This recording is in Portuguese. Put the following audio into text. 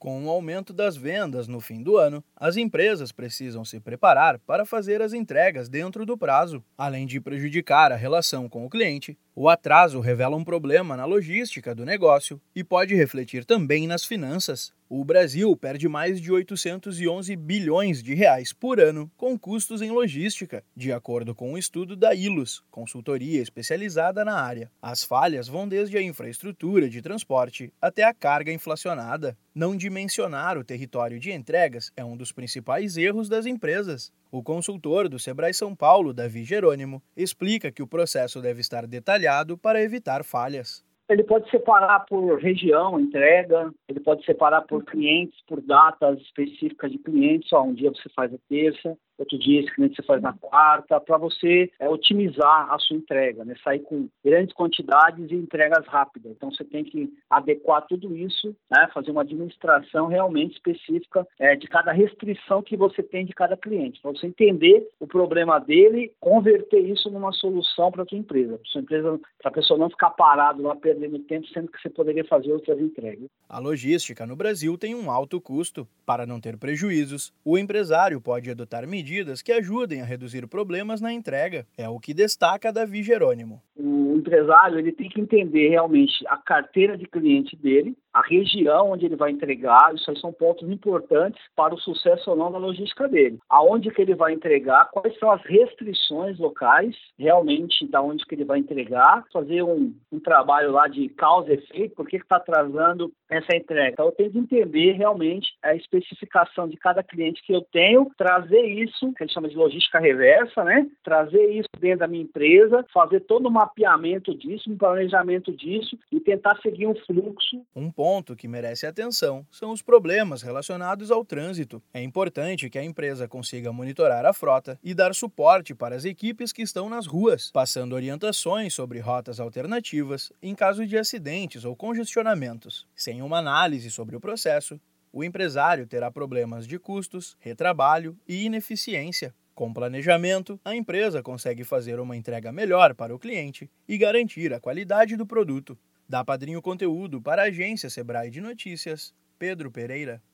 Com o aumento das vendas no fim do ano, as empresas precisam se preparar para fazer as entregas dentro do prazo. Além de prejudicar a relação com o cliente, o atraso revela um problema na logística do negócio e pode refletir também nas finanças. O Brasil perde mais de 811 bilhões de reais por ano com custos em logística, de acordo com um estudo da Ilus, consultoria especializada na área. As falhas vão desde a infraestrutura de transporte até a carga inflacionada. Não dimensionar o território de entregas é um dos principais erros das empresas. O consultor do Sebrae São Paulo, Davi Jerônimo, explica que o processo deve estar detalhado para evitar falhas. Ele pode separar por região, entrega, ele pode separar por clientes, por datas específicas de clientes. Ó, um dia você faz a terça, outro dia esse cliente você faz na quarta, para você é, otimizar a sua entrega, né? sair com grandes quantidades e entregas rápidas. Então você tem que adequar tudo isso, né? fazer uma administração realmente específica é, de cada restrição que você tem de cada cliente, para você entender o problema dele, converter isso numa solução para a sua empresa, para empresa, para a pessoa não ficar parado lá perdendo tempo, sendo que você poderia fazer outras entregas. A logística no Brasil tem um alto custo. Para não ter prejuízos, o empresário pode adotar medidas medidas que ajudem a reduzir problemas na entrega. É o que destaca Davi Jerônimo. O empresário ele tem que entender realmente a carteira de cliente dele, a região onde ele vai entregar, isso aí são pontos importantes para o sucesso ou não da logística dele. Aonde que ele vai entregar, quais são as restrições locais, realmente da onde que ele vai entregar, fazer um, um trabalho lá de causa e efeito, por que está atrasando essa entrega. Então eu tenho que entender realmente a especificação de cada cliente que eu tenho, trazer isso, que a gente chama de logística reversa, né? Trazer isso dentro da minha empresa, fazer todo o mapeamento disso, um planejamento disso e tentar seguir um fluxo. Um ponto que merece atenção são os problemas relacionados ao trânsito. É importante que a empresa consiga monitorar a frota e dar suporte para as equipes que estão nas ruas, passando orientações sobre rotas alternativas em caso de acidentes ou congestionamentos. Sem uma análise sobre o processo, o empresário terá problemas de custos, retrabalho e ineficiência. Com planejamento, a empresa consegue fazer uma entrega melhor para o cliente e garantir a qualidade do produto. Da Padrinho Conteúdo para a agência Sebrae de Notícias, Pedro Pereira.